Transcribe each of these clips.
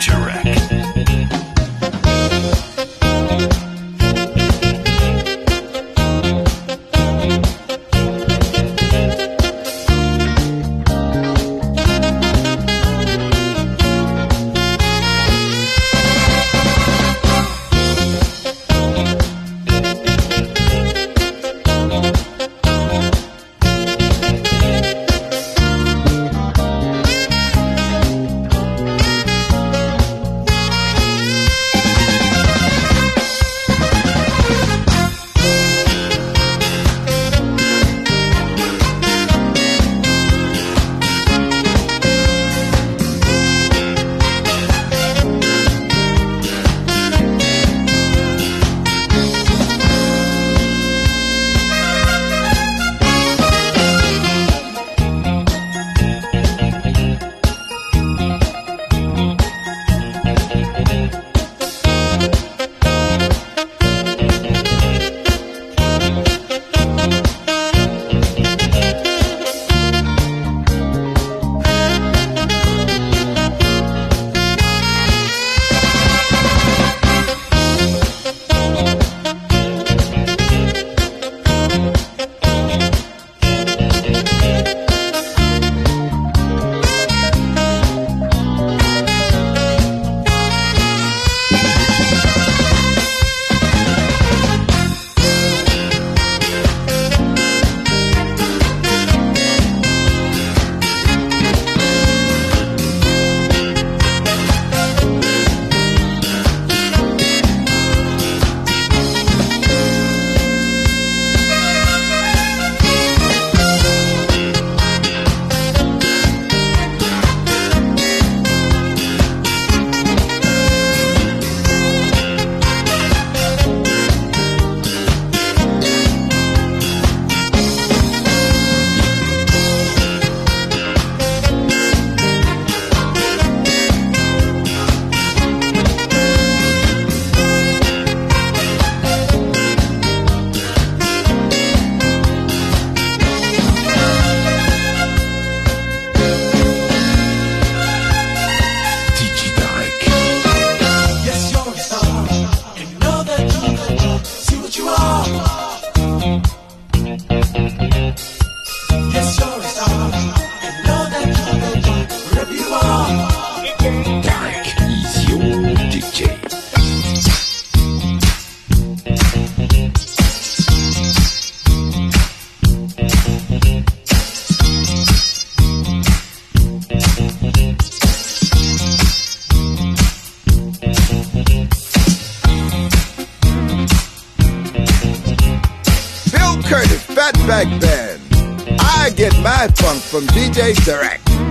Direct.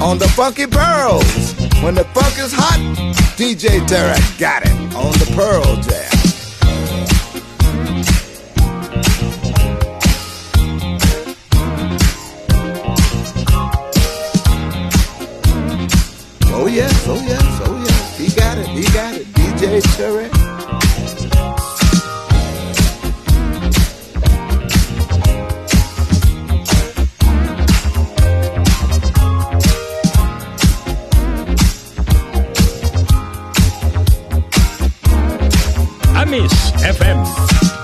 On the Funky Pearls. When the funk is hot, DJ Tarek got FM.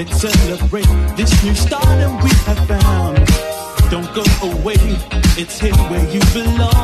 Let's celebrate this new start that we have found. Don't go away, it's here where you belong.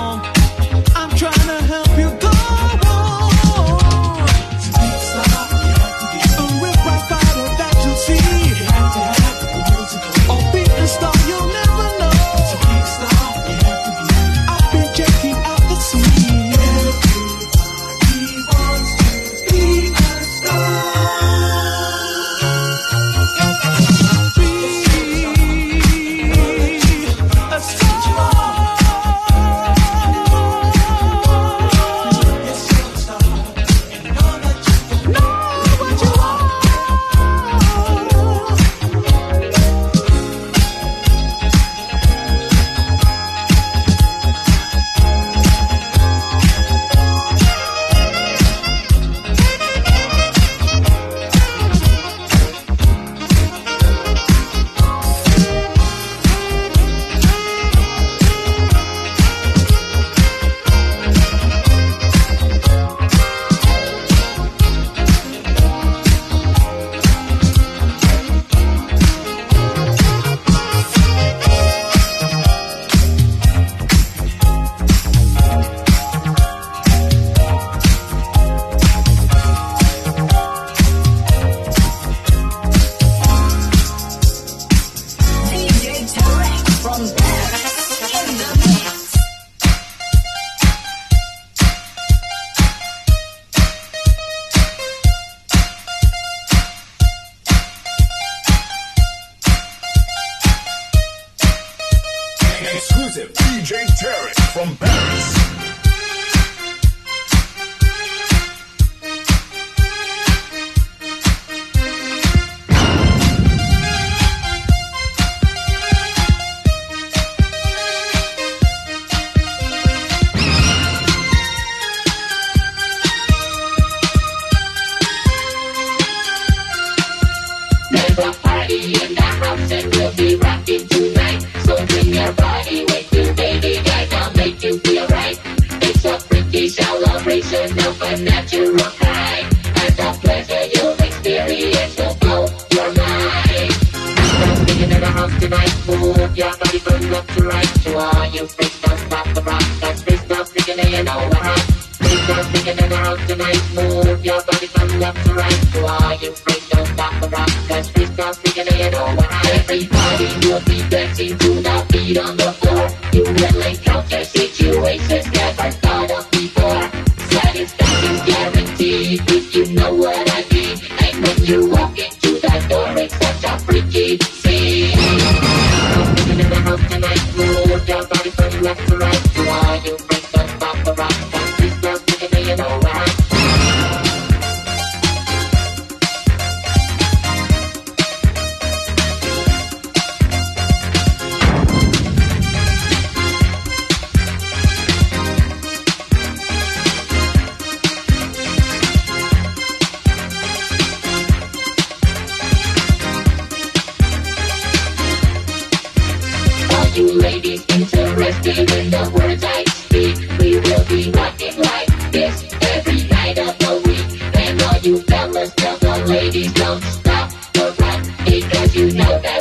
from you fellas, tell the ladies don't stop the ride because you know that.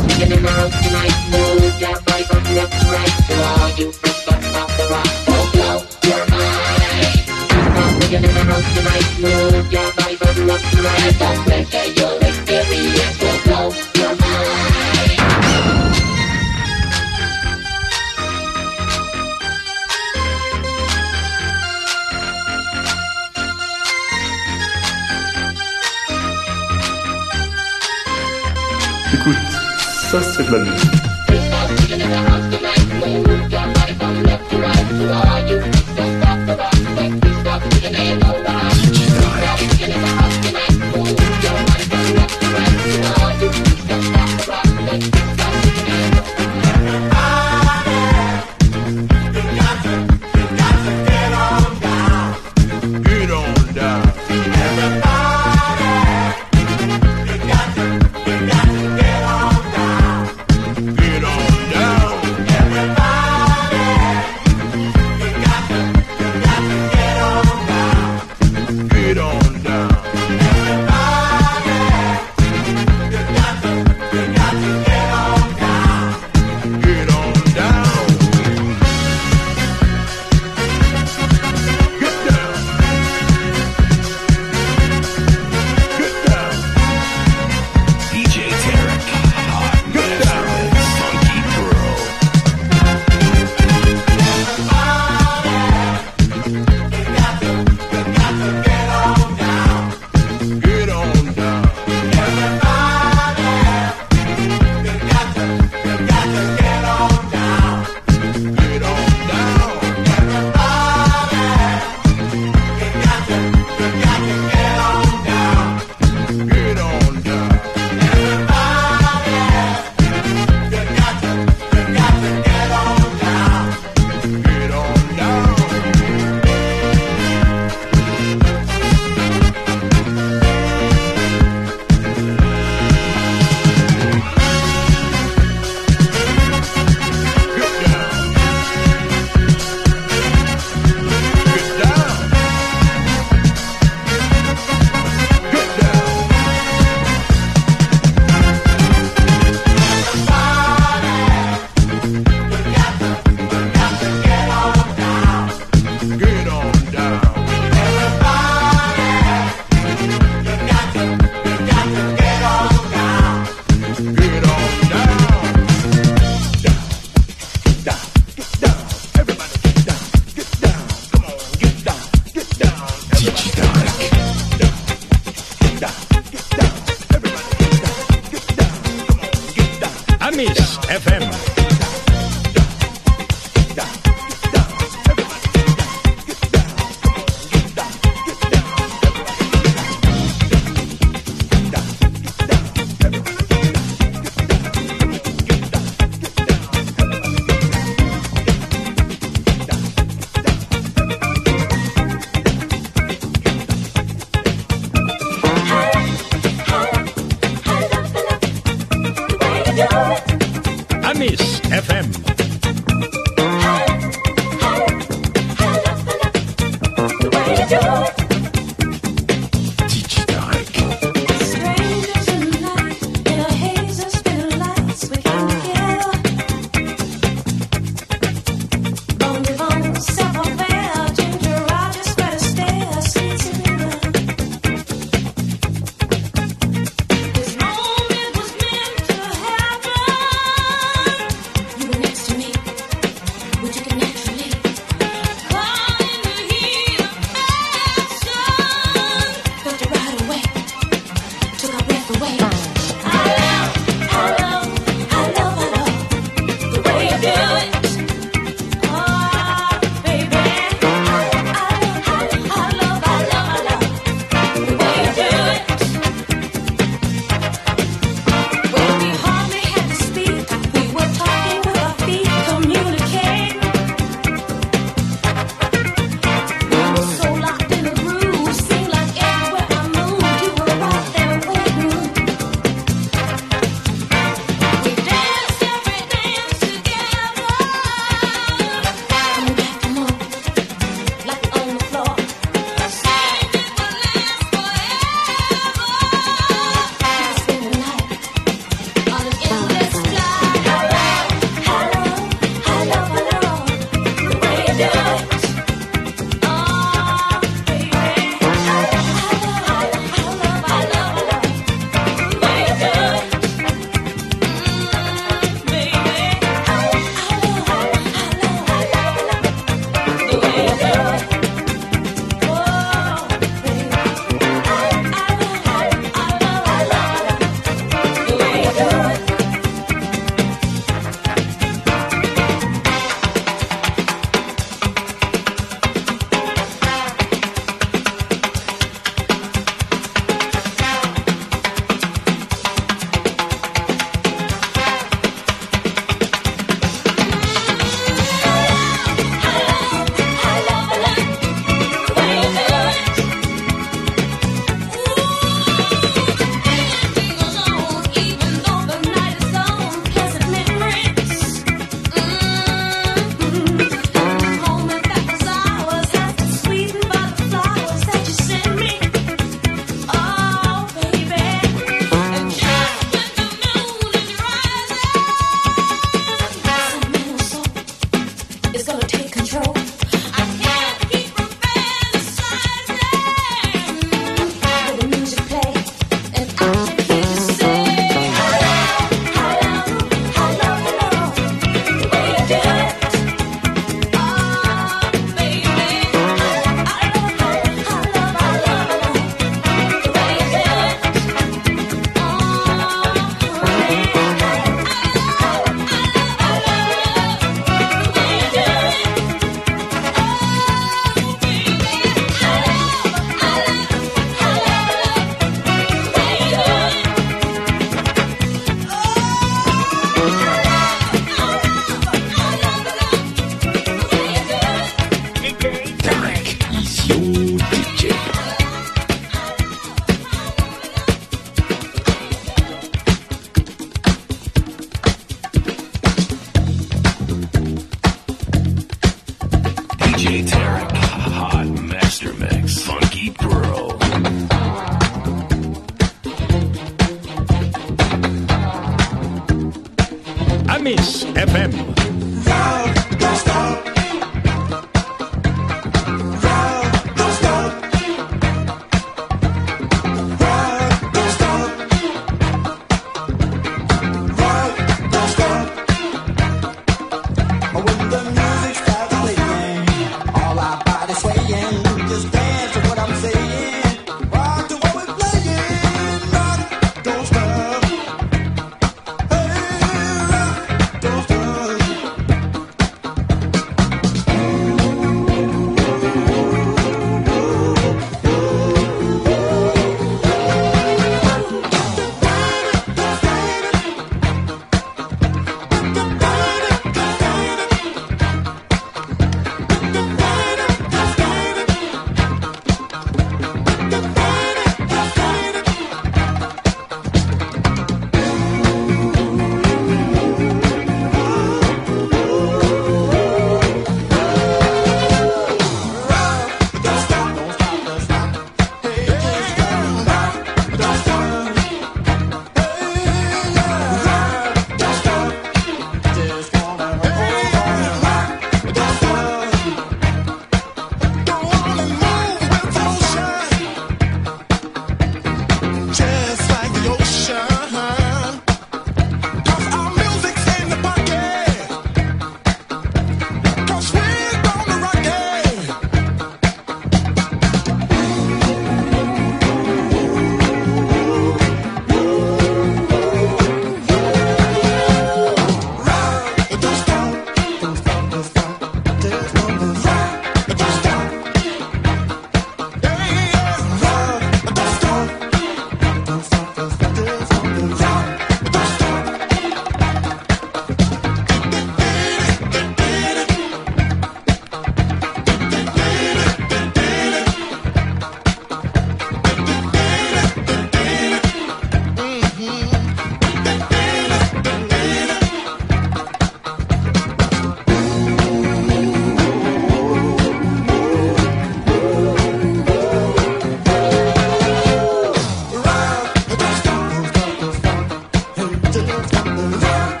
Ooh.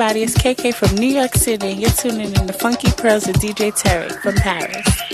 everybody. It's KK from New York City, and you're tuning in to Funky Pearls with DJ Terry from Paris.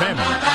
FM.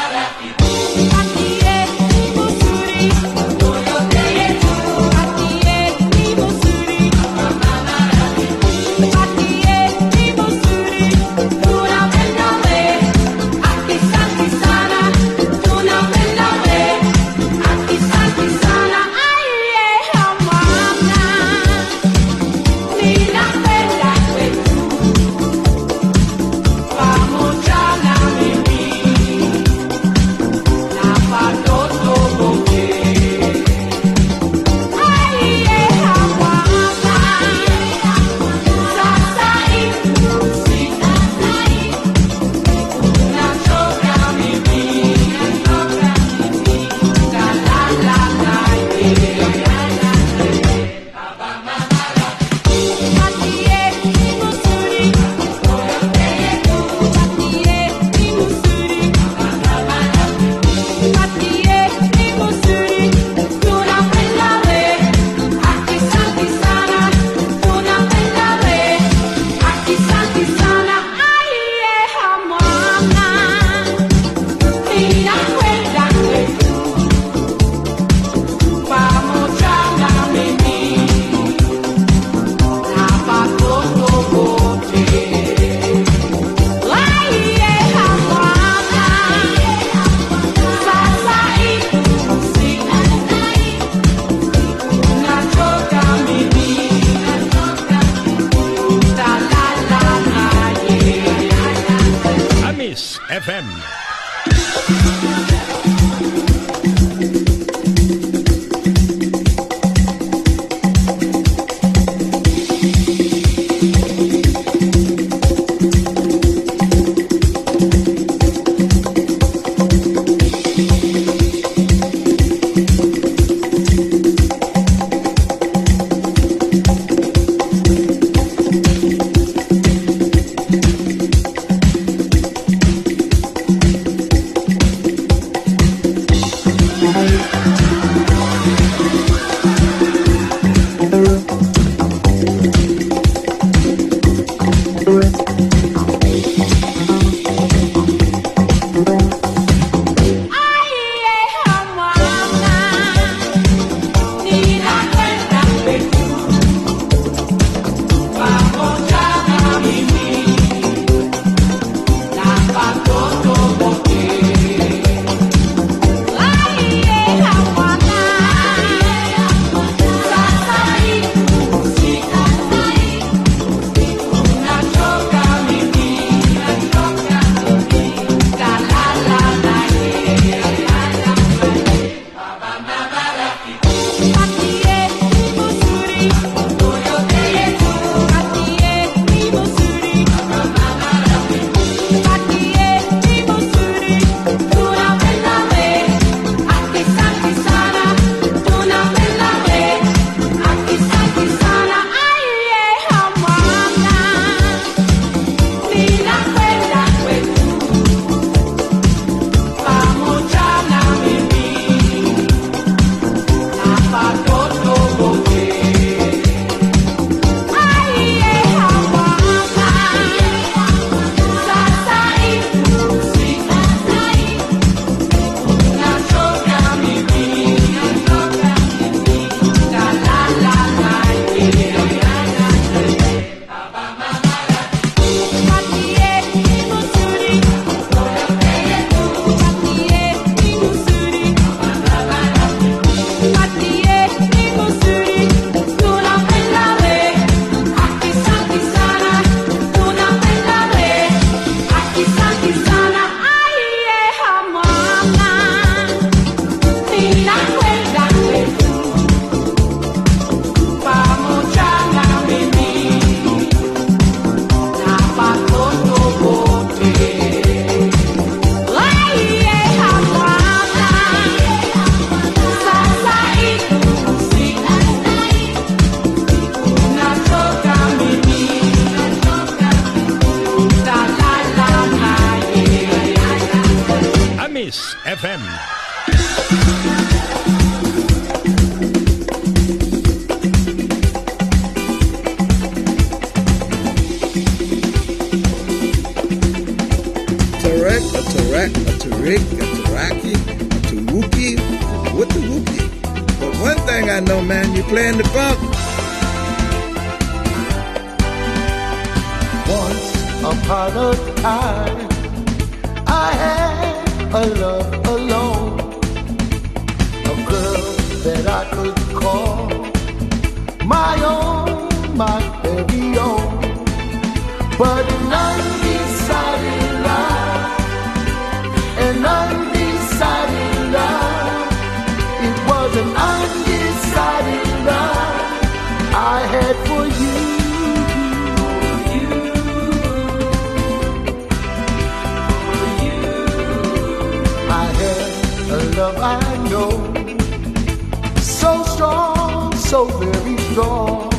Very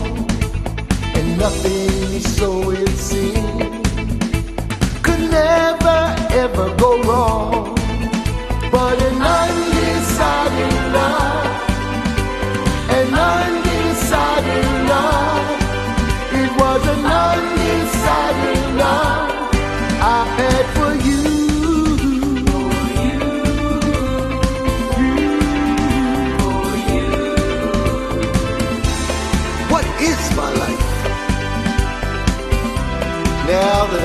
and nothing so it seemed could never ever go wrong.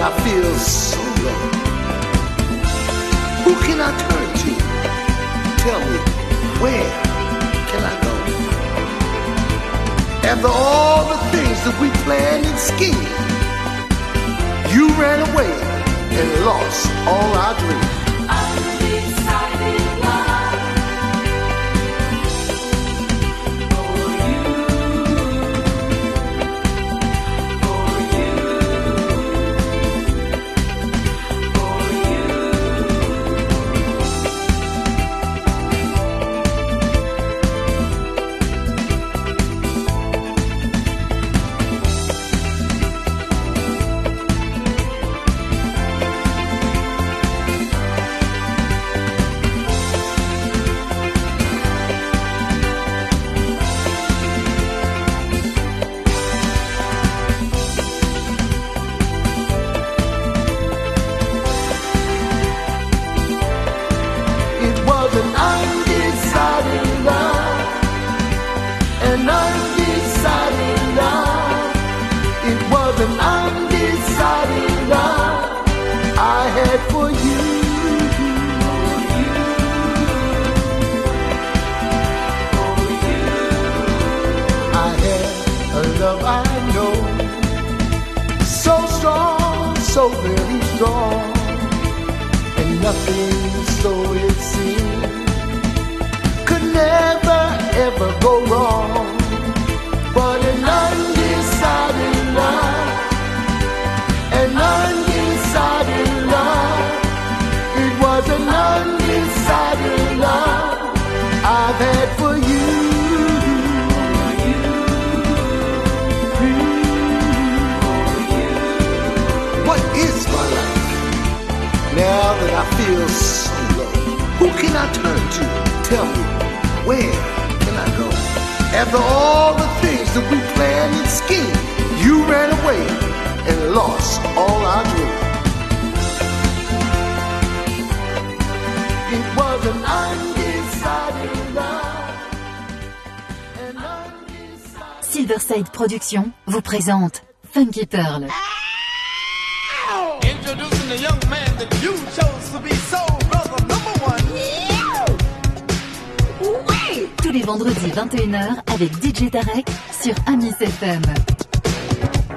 I feel so low, who can I turn to? Tell me, where can I go? After all the things that we planned and schemed, you ran away and lost all our dreams. Nothing so it seemed I feel so low, who can I turn to? Tell me, where can I go? After all the things that we planned and schemed, you ran away and lost all our dreams. It was an undecided love. Silverside Productions vous présente Funky Pearl. Introducing Tous les vendredis 21h avec DJ Tarek sur Amis FM.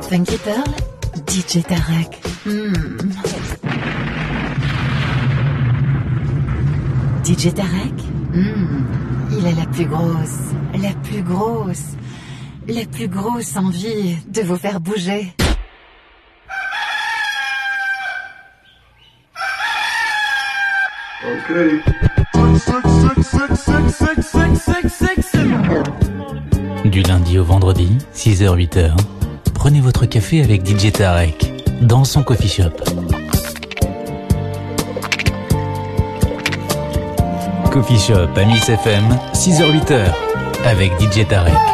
Funky Pearl, DJ Tarek. Hmm. DJ Tarek, hmm, il a la plus grosse, la plus grosse, la plus grosse envie de vous faire bouger. Du lundi au vendredi, 6h-8h, prenez votre café avec DJ Tarek dans son coffee shop. Coffee Shop à FM, 6h-8h, avec DJ Tarek.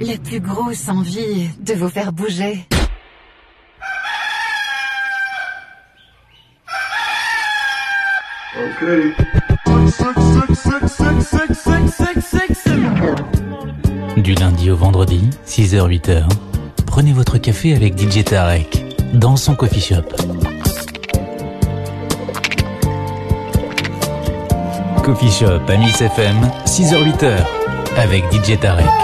la plus grosse envie de vous faire bouger. Du lundi au vendredi, 6h-8h, prenez votre café avec DJ Tarek dans son coffee shop. Coffee Shop à Miss FM, 6h-8h, avec DJ Tarek.